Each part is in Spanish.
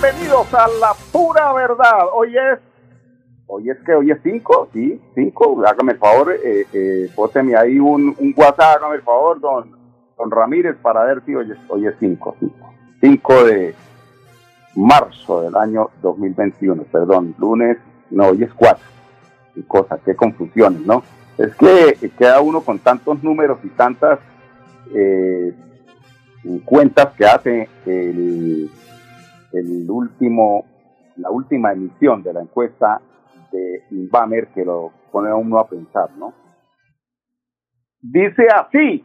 Bienvenidos a la pura verdad. Hoy es, hoy es que hoy es 5, sí, 5. Hágame el favor, eh, eh, póteme ahí un, un, WhatsApp, hágame el favor, don, don Ramírez, para ver si hoy es, hoy es 5, 5 de marzo del año 2021, perdón, lunes, no, hoy es 4. Y cosas, qué confusiones, ¿no? Es que queda uno con tantos números y tantas eh, cuentas que hace el el último, la última emisión de la encuesta de Inbamer que lo pone a uno a pensar, ¿no? Dice así,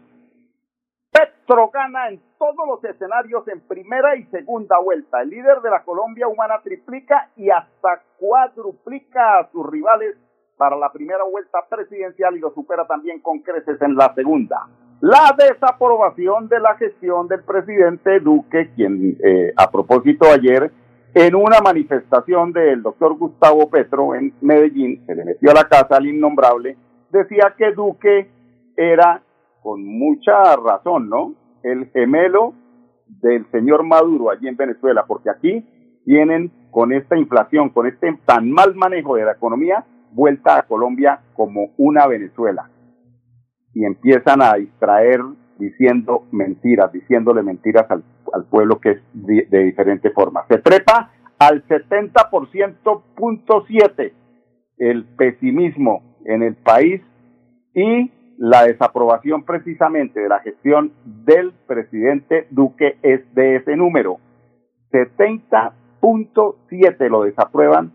Petro gana en todos los escenarios en primera y segunda vuelta. El líder de la Colombia Humana triplica y hasta cuadruplica a sus rivales para la primera vuelta presidencial y lo supera también con creces en la segunda la desaprobación de la gestión del presidente Duque, quien eh, a propósito ayer en una manifestación del doctor Gustavo Petro en Medellín, se le metió a la casa al innombrable, decía que Duque era, con mucha razón, ¿no? El gemelo del señor Maduro allí en Venezuela, porque aquí tienen con esta inflación, con este tan mal manejo de la economía, vuelta a Colombia como una Venezuela y empiezan a distraer diciendo mentiras, diciéndole mentiras al, al pueblo que es de, de, diferente forma. Se trepa al 70.7 el pesimismo en el país y la desaprobación precisamente de la gestión del presidente Duque es de ese número. 70.7 lo desaprueban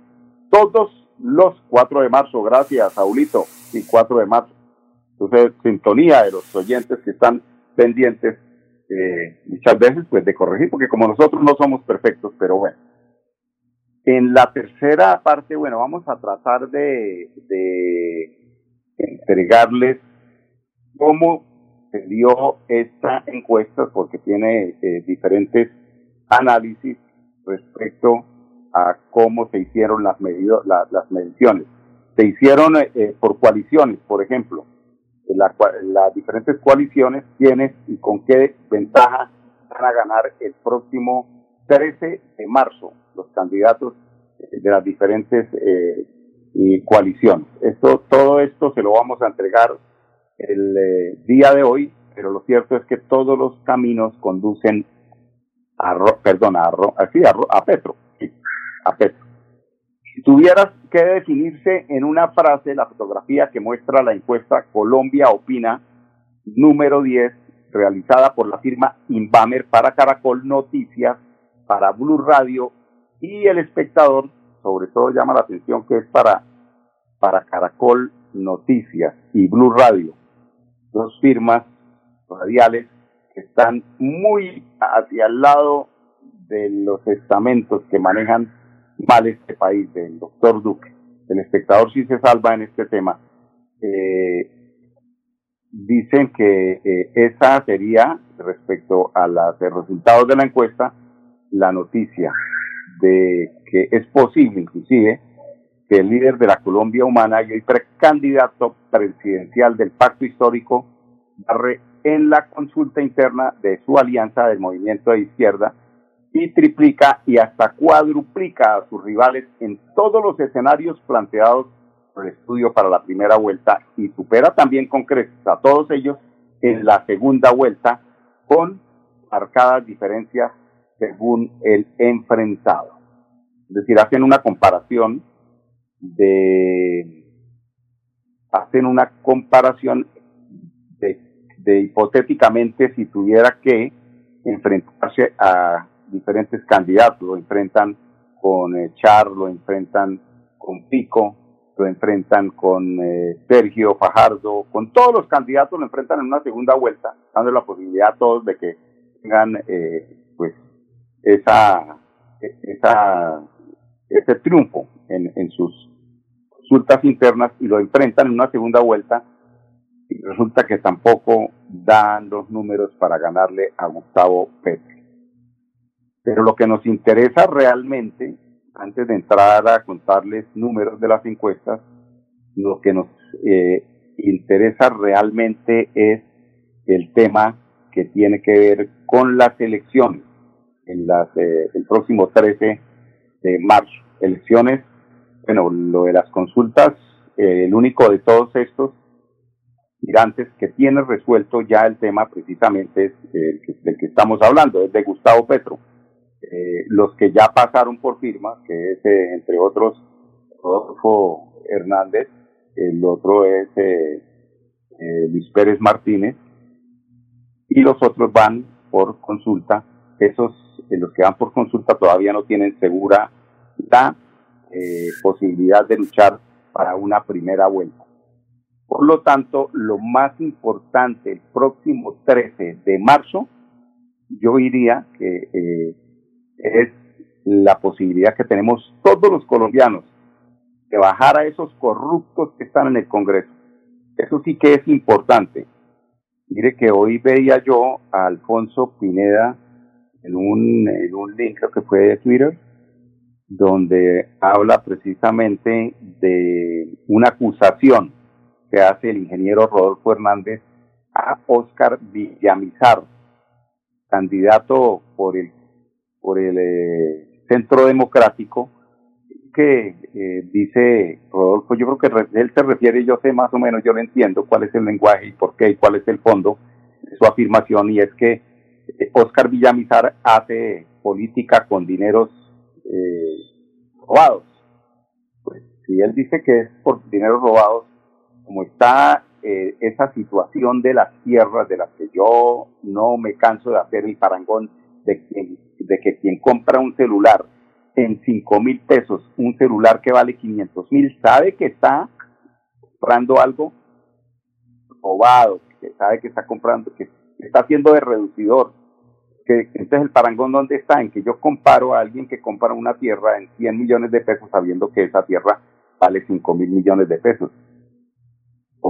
todos los 4 de marzo. Gracias, Saulito. Y 4 de marzo. Entonces, sintonía de los oyentes que están pendientes eh, muchas veces pues de corregir, porque como nosotros no somos perfectos, pero bueno. En la tercera parte, bueno, vamos a tratar de, entregarles cómo se dio esta encuesta, porque tiene eh, diferentes análisis respecto a cómo se hicieron las, medidas, las mediciones. Se hicieron eh, por coaliciones, por ejemplo la, las diferentes coaliciones, quiénes y con qué ventaja van a ganar el próximo 13 de marzo los candidatos eh, de las diferentes eh, coaliciones. Esto, todo esto se lo vamos a entregar el eh, día de hoy, pero lo cierto es que todos los caminos conducen a, a, así, a, a Petro, a Petro. Si tuvieras que definirse en una frase la fotografía que muestra la encuesta Colombia Opina número 10, realizada por la firma Inbamer para Caracol Noticias, para Blue Radio y El Espectador, sobre todo llama la atención que es para, para Caracol Noticias y Blue Radio, dos firmas radiales que están muy hacia el lado de los estamentos que manejan mal este país del doctor Duque. El espectador sí se salva en este tema. Eh, dicen que eh, esa sería, respecto a los resultados de la encuesta, la noticia de que es posible, inclusive, que el líder de la Colombia Humana y el precandidato presidencial del Pacto Histórico, barre en la consulta interna de su alianza del movimiento de izquierda, y triplica y hasta cuadruplica a sus rivales en todos los escenarios planteados por el estudio para la primera vuelta y supera también con creces a todos ellos en la segunda vuelta con marcadas diferencias según el enfrentado. Es decir, hacen una comparación de hacen una comparación de, de hipotéticamente si tuviera que enfrentarse a diferentes candidatos, lo enfrentan con eh, Char, lo enfrentan con Pico, lo enfrentan con eh, Sergio Fajardo, con todos los candidatos lo enfrentan en una segunda vuelta, dando la posibilidad a todos de que tengan eh, pues esa, esa, ese triunfo en, en sus consultas internas y lo enfrentan en una segunda vuelta y resulta que tampoco dan los números para ganarle a Gustavo Petro. Pero lo que nos interesa realmente, antes de entrar a contarles números de las encuestas, lo que nos eh, interesa realmente es el tema que tiene que ver con las elecciones en las, eh, el próximo 13 de marzo. Elecciones, bueno, lo de las consultas, eh, el único de todos estos mirantes que tiene resuelto ya el tema precisamente es el del que estamos hablando, es de Gustavo Petro. Eh, los que ya pasaron por firma, que es eh, entre otros Rodolfo Hernández, el otro es eh, eh, Luis Pérez Martínez, y los otros van por consulta. Esos, los que van por consulta todavía no tienen segura la posibilidad de luchar para una primera vuelta. Por lo tanto, lo más importante el próximo 13 de marzo, yo diría que eh, es la posibilidad que tenemos todos los colombianos de bajar a esos corruptos que están en el Congreso. Eso sí que es importante. Mire que hoy veía yo a Alfonso Pineda en un, en un link, creo que fue de Twitter, donde habla precisamente de una acusación que hace el ingeniero Rodolfo Hernández a Oscar Villamizar, candidato por el, por el eh, Centro Democrático, que eh, dice Rodolfo, yo creo que él se refiere, yo sé más o menos, yo lo entiendo cuál es el lenguaje y por qué y cuál es el fondo de su afirmación, y es que eh, Oscar Villamizar hace política con dineros robados. Pues si él dice que es por dineros robados, como está eh, esa situación de las tierras, de las que yo no me canso de hacer el parangón, de, que quien compra un celular en cinco mil pesos, un celular que vale 500 mil, sabe que está comprando algo robado, que sabe que está comprando, que está haciendo de reducidor. Que, entonces el parangón dónde está, en que yo comparo a alguien que compra una tierra en 100 millones de pesos sabiendo que esa tierra vale 5 mil millones de pesos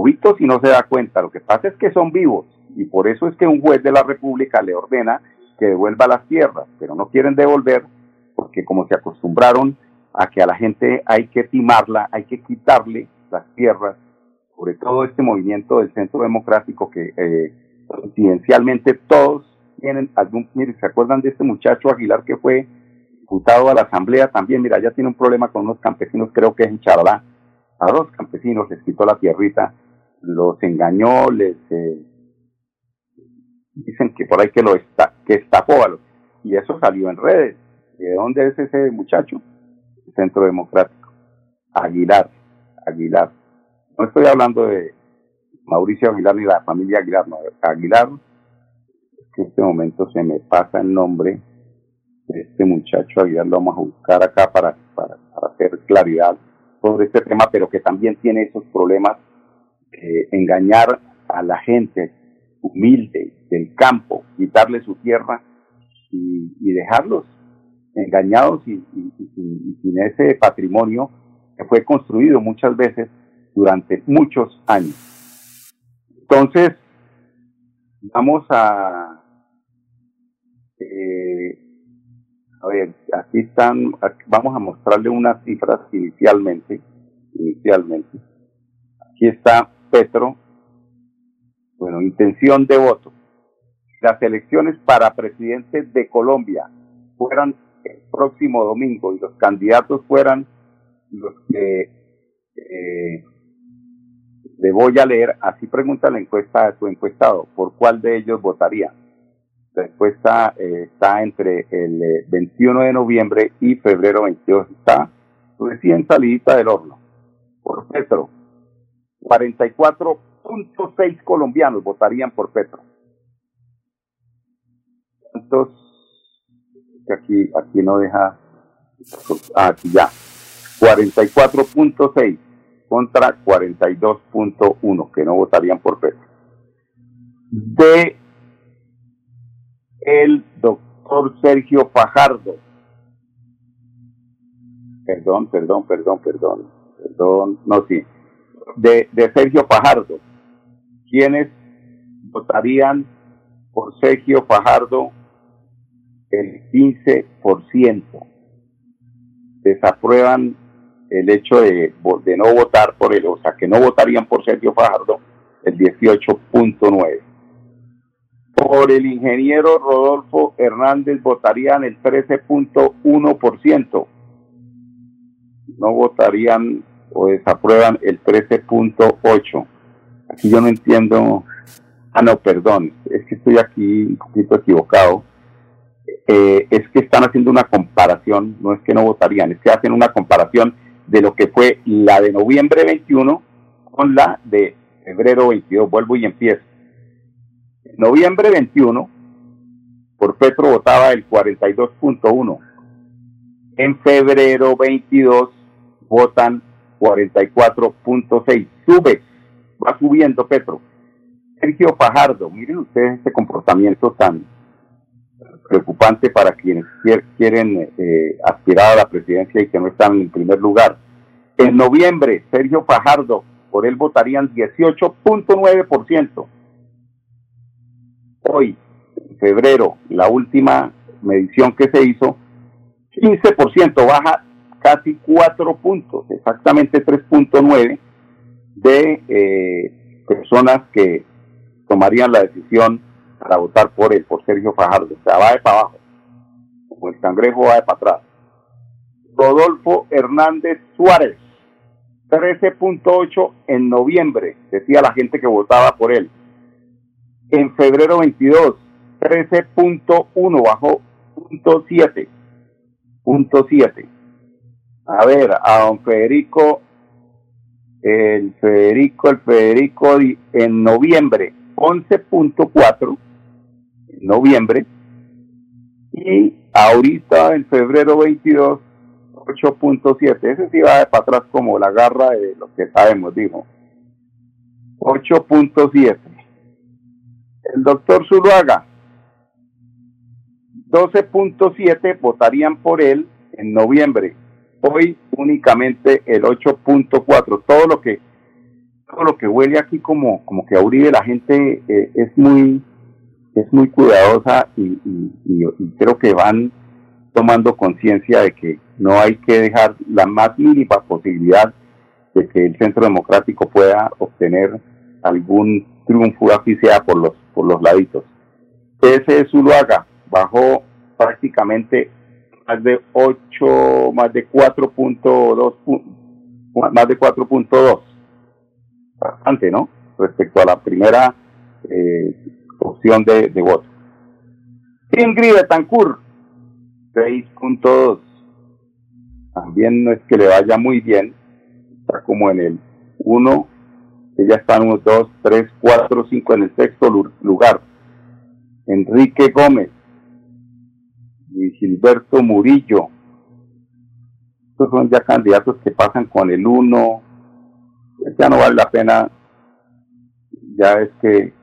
visto si no se da cuenta. Lo que pasa es que son vivos y por eso es que un juez de la República le ordena que devuelva las tierras, pero no quieren devolver porque como se acostumbraron a que a la gente hay que timarla, hay que quitarle las tierras, sobre todo este movimiento del Centro Democrático que eh, todos tienen algún, mire, ¿se acuerdan de este muchacho Aguilar que fue diputado a la Asamblea también? Mira, ya tiene un problema con unos campesinos, creo que es en Charalá, a dos campesinos les quitó la tierrita los engañó, les eh, dicen que por ahí que lo está, que estafó a los, y eso salió en redes. ¿De dónde es ese muchacho? Centro Democrático. Aguilar, Aguilar. No estoy hablando de Mauricio Aguilar ni la familia Aguilar, no, Aguilar, que en este momento se me pasa el nombre de este muchacho Aguilar, lo vamos a buscar acá para, para, hacer claridad sobre este tema, pero que también tiene esos problemas eh, engañar a la gente humilde del campo, quitarle su tierra y, dejarlos engañados y, y, sin ese patrimonio que fue construido muchas veces durante muchos años. Entonces, vamos a, eh, a ver, aquí están, vamos a mostrarle unas cifras inicialmente, inicialmente. Aquí está Petro, bueno, intención de voto. Las elecciones para presidente de Colombia fueran el próximo domingo y los candidatos fueran los que eh, le voy a leer, así pregunta la encuesta a su encuestado, ¿por cuál de ellos votaría? La encuesta eh, está entre el 21 eh, de noviembre y febrero 22, está recién salidita del horno. Por Petro, 44.6 colombianos votarían por Petro. ¿Cuántos? Aquí, aquí no deja. Ah, aquí ya. 44.6 contra 42.1 que no votarían por Petro. De el doctor Sergio Fajardo. Perdón, perdón, perdón, perdón, perdón, no, sí, de, de Sergio Fajardo. ¿Quiénes votarían por Sergio Fajardo el 15%. Desaprueban el hecho de, de no votar por él, o sea, que no votarían por Sergio Fajardo el 18.9. Por el ingeniero Rodolfo Hernández votarían el 13.1%. No votarían o desaprueban el 13.8%. Aquí yo no entiendo. Ah, no, perdón, es que estoy aquí un poquito equivocado. Eh, es que están haciendo una comparación, no es que no votarían, es que hacen una comparación de lo que fue la de noviembre 21 con la de febrero 22. Vuelvo y empiezo. Noviembre 21, por Petro votaba el 42.1. En febrero 22 votan 44.6. Sube, va subiendo Petro. Sergio Fajardo, miren ustedes este comportamiento tan preocupante para quienes quieren eh, aspirar a la presidencia y que no están en primer lugar. En noviembre, Sergio Fajardo, por él votarían 18.9%. Hoy, en febrero, la última medición que se hizo, 15%, baja casi 4 puntos, exactamente 3.9 de eh, personas que tomarían la decisión para votar por él, por Sergio Fajardo. O sea, va de para abajo, como el cangrejo va de para atrás. Rodolfo Hernández Suárez, 13.8 en noviembre, decía la gente que votaba por él. En febrero 22, 13.1, bajó punto 7. Punto 7. A ver, a don Federico, el Federico, el Federico en noviembre, 11.4 noviembre. Y ahorita en febrero 22 8.7 ese sí va para atrás como la garra de lo que sabemos dijo. 8.7 el doctor Zuluaga 12.7 votarían por él en noviembre. Hoy únicamente el 8.4 todo lo que todo lo que huele aquí como como que a Uribe la gente eh, es muy es muy cuidadosa y, creo que van tomando conciencia de que no hay que dejar la más mínima posibilidad de que el centro democrático pueda obtener algún triunfo así sea por los por los laditos. Ese Zuluaga bajó prácticamente más de 8, más de 4.2 más de 4.2 bastante, ¿no? Respecto a la primera eh, opción de, de voto. Ingrid Betancourt, 6.2. También no es que le vaya muy bien, está como en el 1, ella está en 1, 2, 3, 4, 5 en el sexto lugar. Enrique Gómez y Gilberto Murillo. Estos son ya candidatos que pasan con el 1. Ya no vale la pena, ya es que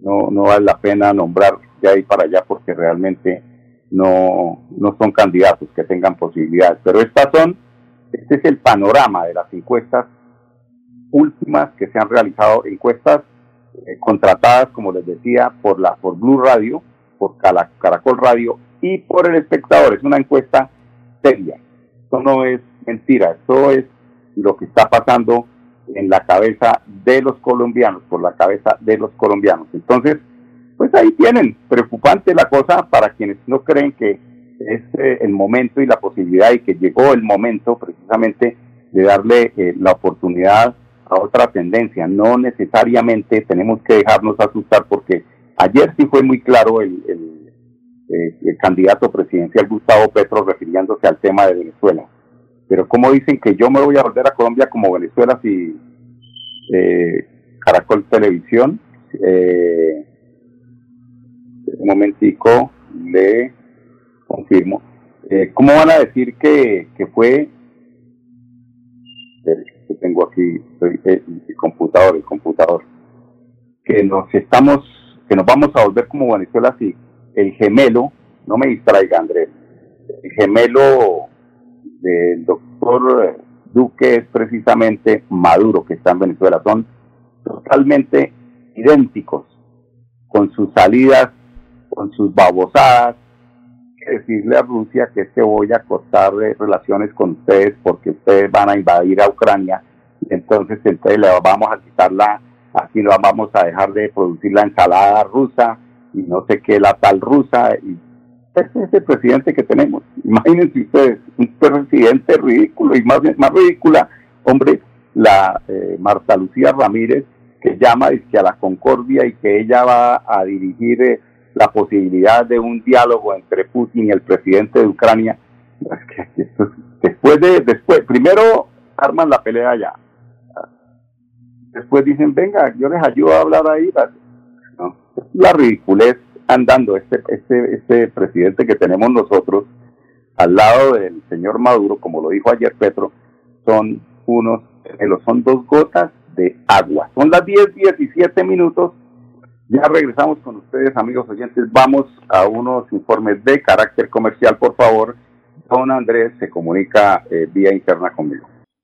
no, no vale la pena nombrar de ahí para allá porque realmente no, no son candidatos que tengan posibilidades. Pero estas son, este es el panorama de las encuestas últimas que se han realizado, encuestas eh, contratadas, como les decía, por la por Blue Radio, por Caracol Radio y por el espectador. Es una encuesta seria. Esto no es mentira, esto es lo que está pasando en la cabeza de los colombianos, por la cabeza de los colombianos. Entonces, pues ahí tienen, preocupante la cosa para quienes no creen que es eh, el momento y la posibilidad y que llegó el momento precisamente de darle eh, la oportunidad a otra tendencia. No necesariamente tenemos que dejarnos asustar porque ayer sí fue muy claro el, eh, el candidato presidencial Gustavo Petro refiriéndose al tema de Venezuela pero como dicen que yo me voy a volver a Colombia como Venezuela si eh, Caracol Televisión, eh, un momentico, le confirmo. Eh, ¿Cómo van a decir que, que fue? Que tengo aquí el, el computador, el computador. Que nos estamos, que nos vamos a volver como Venezuela si el gemelo, no me distraiga Andrés, el gemelo del doctor Duque es precisamente Maduro, que está en Venezuela. Son totalmente idénticos, con sus salidas, con sus babosadas, decirle a Rusia que es que voy a cortar relaciones con ustedes porque ustedes van a invadir a Ucrania, entonces entonces le vamos a quitar la, así lo vamos a dejar de producir la ensalada rusa y no sé qué, la tal rusa, y ese es el presidente que tenemos. Imagínense ustedes, un presidente ridículo y más, más ridícula, hombre, la eh, Marta Lucía Ramírez, que llama que a la concordia y que ella va a dirigir eh, la posibilidad de un diálogo entre Putin y el presidente de Ucrania. después de, después, primero arman la pelea allá. Después dicen, venga, yo les ayudo a hablar ahí. No, la ridiculez andando este, este, este presidente que tenemos nosotros al lado del señor Maduro, como lo dijo ayer Petro, son unos, son dos gotas de agua. Son las 10, 17 minutos. Ya regresamos con ustedes, amigos oyentes. Vamos a unos informes de carácter comercial, por favor. Don Andrés se comunica eh, vía interna conmigo.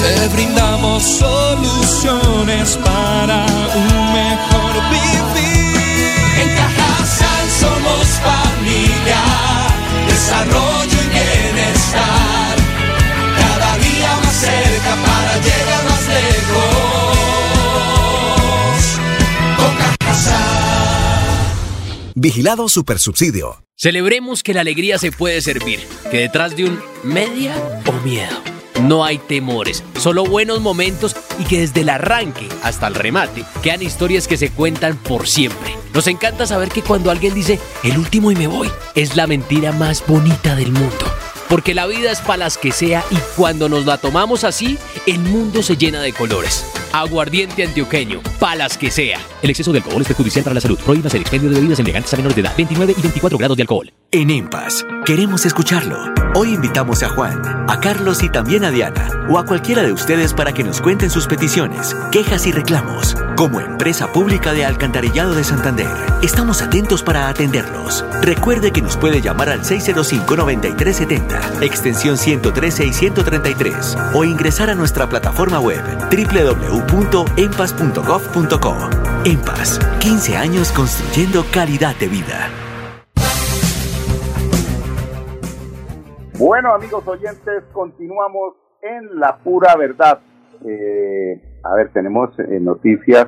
Te brindamos soluciones para un mejor vivir. En Cajasal somos familia, desarrollo y bienestar. Cada día más cerca para llegar más lejos. Con Cajasal. Vigilado Supersubsidio. Celebremos que la alegría se puede servir, que detrás de un media o miedo no hay temores, solo buenos momentos y que desde el arranque hasta el remate quedan historias que se cuentan por siempre. Nos encanta saber que cuando alguien dice el último y me voy, es la mentira más bonita del mundo. Porque la vida es para las que sea y cuando nos la tomamos así, el mundo se llena de colores. Aguardiente antioqueño, palas que sea. El exceso de alcohol es perjudicial para la salud. Prohíbas el expendio de bebidas elegantes a menores de edad. 29 y 24 grados de alcohol. En EMPAS, queremos escucharlo. Hoy invitamos a Juan, a Carlos y también a Diana, o a cualquiera de ustedes para que nos cuenten sus peticiones, quejas y reclamos. Como empresa pública de Alcantarillado de Santander, estamos atentos para atenderlos. Recuerde que nos puede llamar al 605-9370, extensión 113 y 133, o ingresar a nuestra plataforma web www.empas.gov.co. EMPAS, 15 años construyendo calidad de vida. Bueno, amigos oyentes, continuamos en la pura verdad. Eh, a ver, tenemos eh, noticias,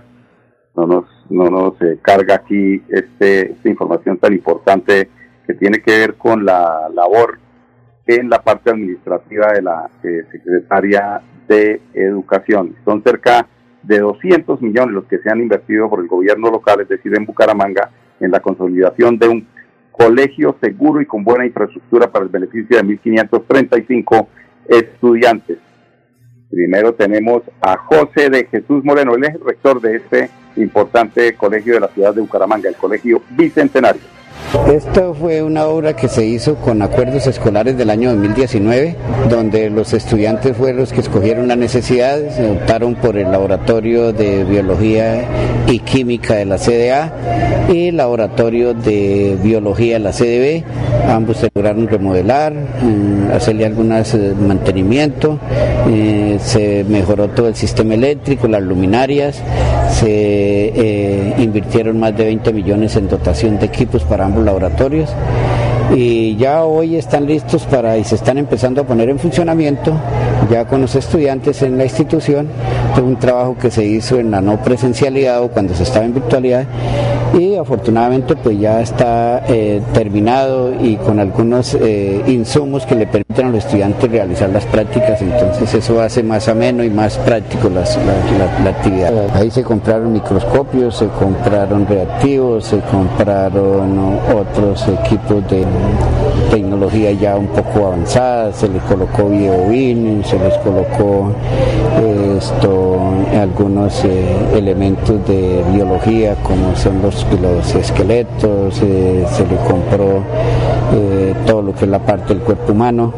no nos, no nos eh, carga aquí este, esta información tan importante que tiene que ver con la labor en la parte administrativa de la eh, Secretaria de Educación. Son cerca de 200 millones los que se han invertido por el gobierno local, es decir, en Bucaramanga, en la consolidación de un colegio seguro y con buena infraestructura para el beneficio de 1.535 estudiantes. Primero tenemos a José de Jesús Moreno, él es el rector de este importante colegio de la ciudad de Bucaramanga, el Colegio Bicentenario. Esto fue una obra que se hizo con acuerdos escolares del año 2019, donde los estudiantes fueron los que escogieron las necesidades, se optaron por el laboratorio de biología y química de la CDA y el laboratorio de biología de la CDB. Ambos se lograron remodelar, mm, hacerle algunos eh, mantenimiento, eh, se mejoró todo el sistema eléctrico, las luminarias, se eh, invirtieron más de 20 millones en dotación de equipos para ambos laboratorios y ya hoy están listos para y se están empezando a poner en funcionamiento ya con los estudiantes en la institución. Fue un trabajo que se hizo en la no presencialidad o cuando se estaba en virtualidad y afortunadamente pues ya está eh, terminado y con algunos eh, insumos que le permiten a los estudiantes realizar las prácticas, entonces eso hace más ameno y más práctico las, la, la, actividad. Ahí se compraron microscopios, se compraron reactivos, se compraron otros equipos de tecnología ya un poco avanzada, se les colocó biobin, se les colocó esto, algunos eh, elementos de biología como son los, los esqueletos, eh, se le compró eh, todo lo que es la parte del cuerpo humano,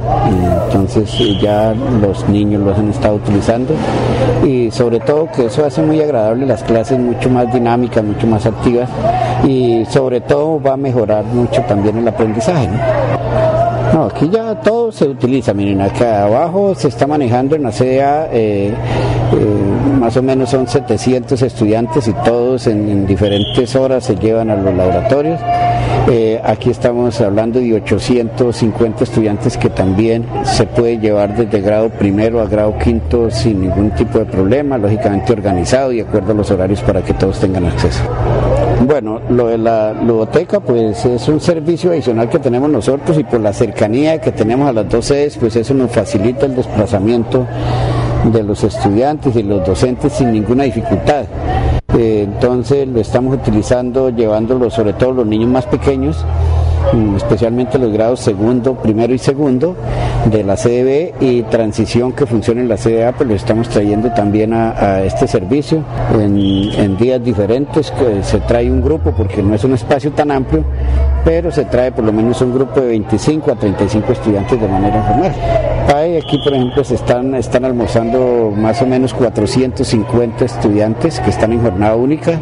entonces ya los niños los han estado utilizando. Y sobre todo que eso hace muy agradable las clases mucho más dinámicas, mucho más activas. Y sobre todo va a mejorar mucho también el aprendizaje. Aquí ya todo se utiliza, miren, acá abajo se está manejando en la CDA, eh, eh, más o menos son 700 estudiantes y todos en, diferentes horas se llevan a los laboratorios. Eh, aquí estamos hablando de 850 estudiantes que también se puede llevar desde grado primero a grado quinto sin ningún tipo de problema, lógicamente organizado y de acuerdo a los horarios para que todos tengan acceso. Bueno, lo de la ludoteca pues es un servicio adicional que tenemos nosotros y por la cercanía que tenemos a las dos sedes pues eso nos facilita el desplazamiento de los estudiantes y los docentes sin ninguna dificultad. Eh, entonces lo estamos utilizando llevándolo sobre todo los niños más pequeños especialmente los grados segundo, primero y segundo de la CDB y transición que funciona en la CDA, pues lo estamos trayendo también a, este servicio en, días diferentes, que se trae un grupo porque no es un espacio tan amplio, pero se trae por lo menos un grupo de 25 a 35 estudiantes de manera formal. aquí, por ejemplo, se están, están almorzando más o menos 450 estudiantes que están en jornada única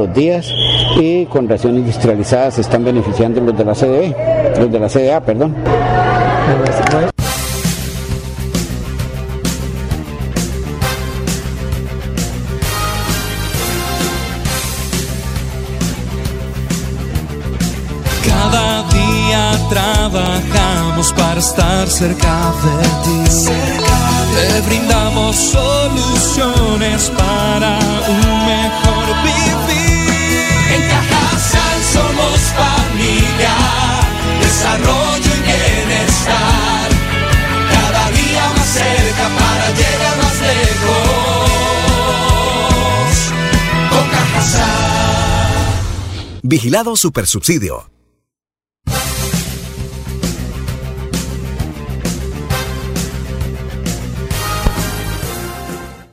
los días y con ración industrializada se están beneficiando los de la CDE, los de la CDA, perdón. Cada día trabajamos para estar cerca de ti. Te brindamos soluciones para un mejor vivir. Familia, desarrollo y bienestar. Cada día más cerca para llegar más lejos. Cajasal. Vigilado Supersubsidio.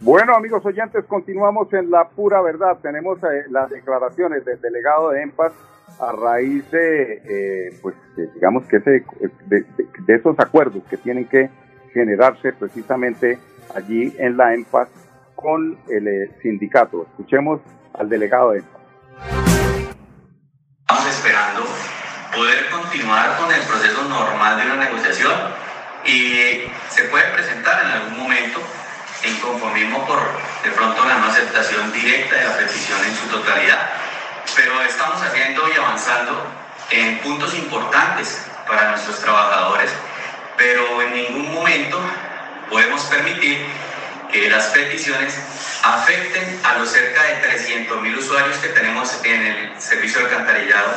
Bueno, amigos oyentes, continuamos en la pura verdad. Tenemos eh, las declaraciones del delegado de EMPAS a raíz de, eh, pues, digamos que de, esos acuerdos que tienen que generarse precisamente allí en la EMPAS con el eh, sindicato. Escuchemos al delegado de EMPAS. Estamos esperando poder continuar con el proceso normal de una negociación y se puede presentar en algún momento inconformismo por de pronto la no aceptación directa de la petición en su totalidad, pero estamos haciendo y avanzando en puntos importantes para nuestros trabajadores, pero en ningún momento podemos permitir que las peticiones afecten a los cerca de 300.000 usuarios que tenemos en el servicio de alcantarillado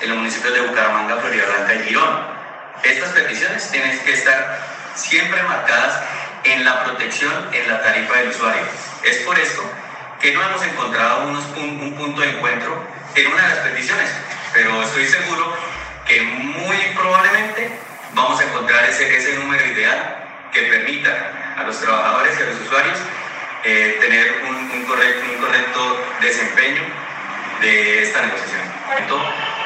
en los municipios de Bucaramanga, Florida Blanca y Girón. Estas peticiones tienen que estar siempre marcadas en la protección en la tarifa del usuario. Es por esto que no hemos encontrado un, punto de encuentro en una de las peticiones, pero estoy seguro que muy probablemente vamos a encontrar ese, ese número ideal que permita a los trabajadores y a los usuarios eh, tener un, un, correcto, un correcto desempeño de esta negociación.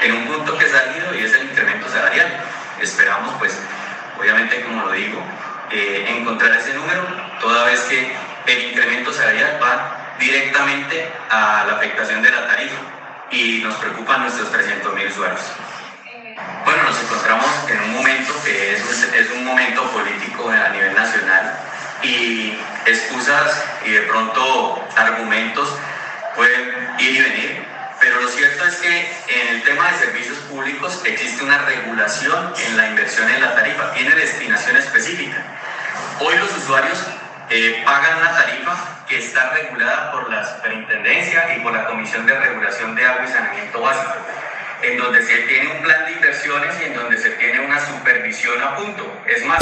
En un punto que ha salido y es el incremento salarial. Esperamos, pues, obviamente, como lo digo, eh, encontrar ese número, toda vez que el incremento salarial va directamente a la afectación de la tarifa y nos preocupan nuestros 300.000 usuarios. Bueno, nos encontramos en un momento que es, es un momento político a nivel nacional y excusas y de pronto argumentos pueden ir y venir, pero lo cierto es que en el tema de servicios públicos existe una regulación en la inversión en la tarifa, tiene destinación específica. Hoy los usuarios eh, pagan una tarifa que está regulada por la Superintendencia y por la Comisión de Regulación de Agua y Saneamiento Básico, en donde se tiene un plan de inversiones y en donde se tiene una supervisión a punto. Es más...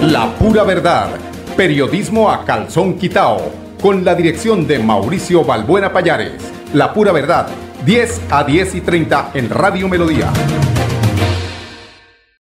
La pura verdad. Periodismo a calzón quitao. Con la dirección de Mauricio Balbuena Payares. La pura verdad. 10 a 10 y 30 en Radio Melodía.